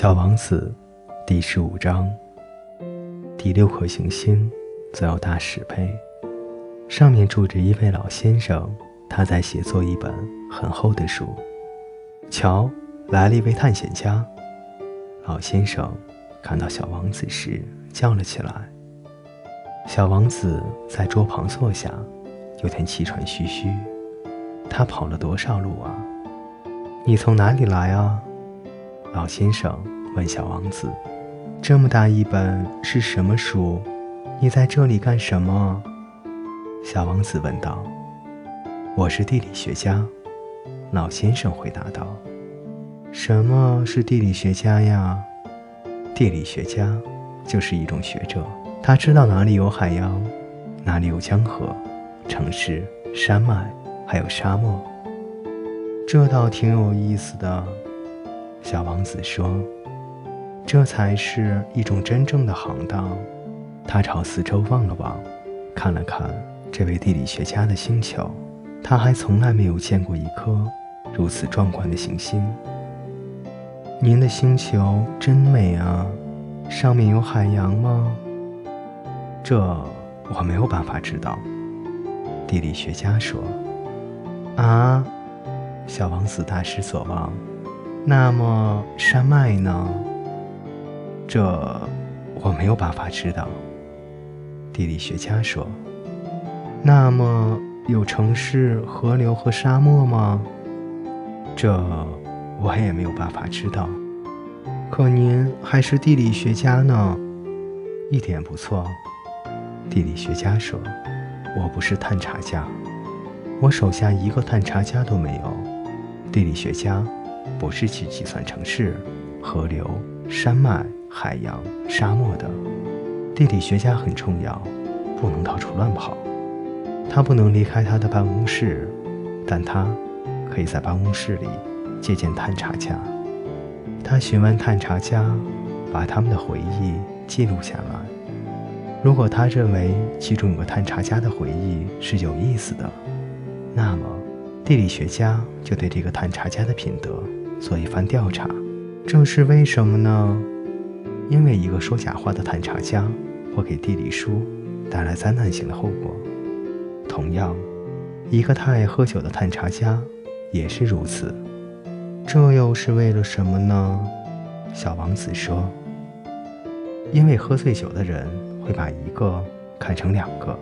小王子，第十五章。第六颗行星，则有大石碑，上面住着一位老先生，他在写作一本很厚的书。瞧，来了一位探险家。老先生看到小王子时叫了起来。小王子在桌旁坐下，有点气喘吁吁。他跑了多少路啊？你从哪里来啊？老先生问小王子：“这么大一本是什么书？你在这里干什么？”小王子问道。“我是地理学家。”老先生回答道。“什么是地理学家呀？”“地理学家就是一种学者，他知道哪里有海洋，哪里有江河、城市、山脉，还有沙漠。这倒挺有意思的。”小王子说：“这才是一种真正的行当。”他朝四周望了望，看了看这位地理学家的星球，他还从来没有见过一颗如此壮观的行星。您的星球真美啊！上面有海洋吗？这我没有办法知道。地理学家说：“啊！”小王子大失所望。那么山脉呢？这我没有办法知道。地理学家说：“那么有城市、河流和沙漠吗？”这我也没有办法知道。可您还是地理学家呢，一点不错。地理学家说：“我不是探查家，我手下一个探查家都没有。”地理学家。不是去计算城市、河流、山脉、海洋、沙漠的。地理学家很重要，不能到处乱跑。他不能离开他的办公室，但他可以在办公室里接见探查家。他询问探查家，把他们的回忆记录下来。如果他认为其中有个探查家的回忆是有意思的，那么地理学家就对这个探查家的品德。做一番调查，这是为什么呢？因为一个说假话的探查家会给地理书带来灾难性的后果。同样，一个太爱喝酒的探查家也是如此。这又是为了什么呢？小王子说：“因为喝醉酒的人会把一个看成两个，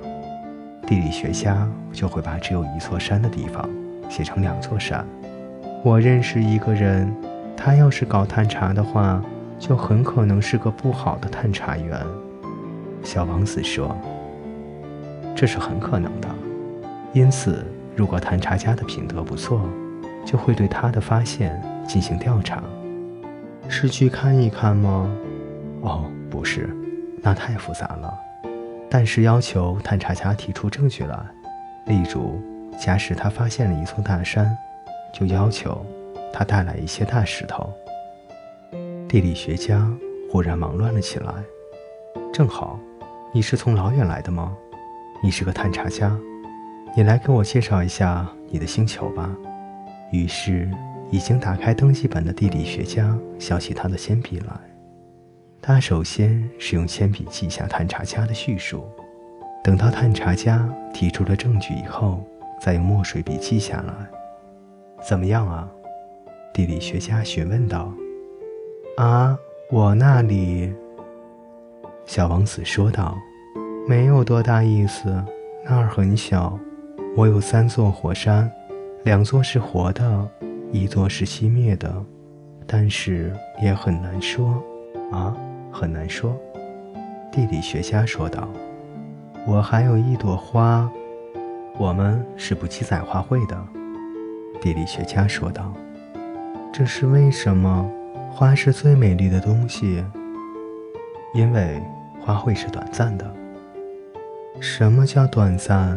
地理学家就会把只有一座山的地方写成两座山。”我认识一个人，他要是搞探查的话，就很可能是个不好的探查员。小王子说：“这是很可能的。因此，如果探查家的品德不错，就会对他的发现进行调查。是去看一看吗？哦，不是，那太复杂了。但是要求探查家提出证据来，例如，假使他发现了一座大山。”就要求他带来一些大石头。地理学家忽然忙乱了起来。正好，你是从老远来的吗？你是个探查家，你来给我介绍一下你的星球吧。于是，已经打开登记本的地理学家想起他的铅笔来。他首先是用铅笔记下探查家的叙述，等到探查家提出了证据以后，再用墨水笔记下来。怎么样啊？地理学家询问道。“啊，我那里。”小王子说道，“没有多大意思，那儿很小。我有三座火山，两座是活的，一座是熄灭的，但是也很难说。啊，很难说。”地理学家说道。“我还有一朵花，我们是不记载花卉的。”地理学家说道：“这是为什么？花是最美丽的东西，因为花卉是短暂的。什么叫短暂？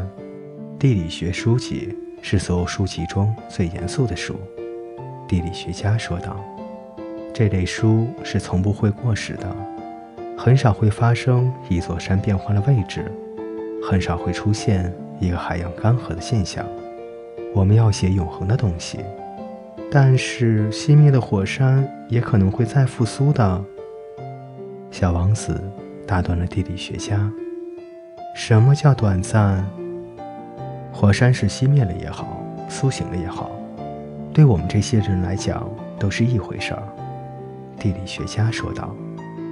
地理学书籍是所有书籍中最严肃的书。”地理学家说道：“这类书是从不会过时的，很少会发生一座山变换了位置，很少会出现一个海洋干涸的现象。”我们要写永恒的东西，但是熄灭的火山也可能会再复苏的。小王子打断了地理学家：“什么叫短暂？火山是熄灭了也好，苏醒了也好，对我们这些人来讲都是一回事儿。”地理学家说道：“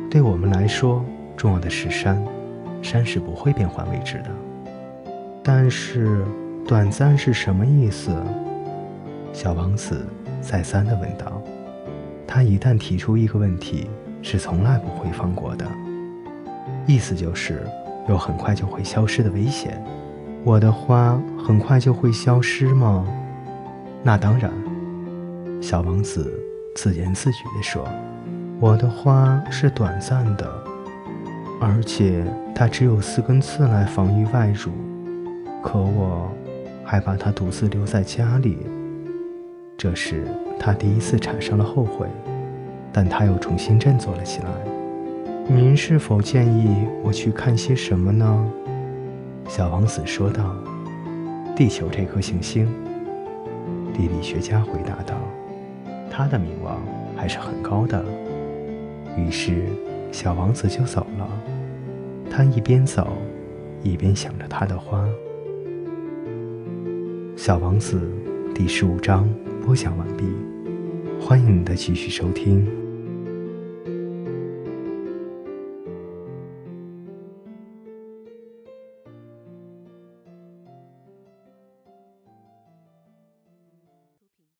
对我们来说，重要的是山，山是不会变换位置的。但是，短暂是什么意思？”小王子。再三地问道：“他一旦提出一个问题，是从来不会放过的。意思就是有很快就会消失的危险。我的花很快就会消失吗？那当然。”小王子自言自语地说：“我的花是短暂的，而且它只有四根刺来防御外辱。可我还把他独自留在家里。”这时，他第一次产生了后悔，但他又重新振作了起来。您是否建议我去看些什么呢？小王子说道。“地球这颗行星。”地理学家回答道，“它的名望还是很高的。”于是，小王子就走了。他一边走，一边想着他的花。小王子第十五章。播讲完毕，欢迎你的继续收听。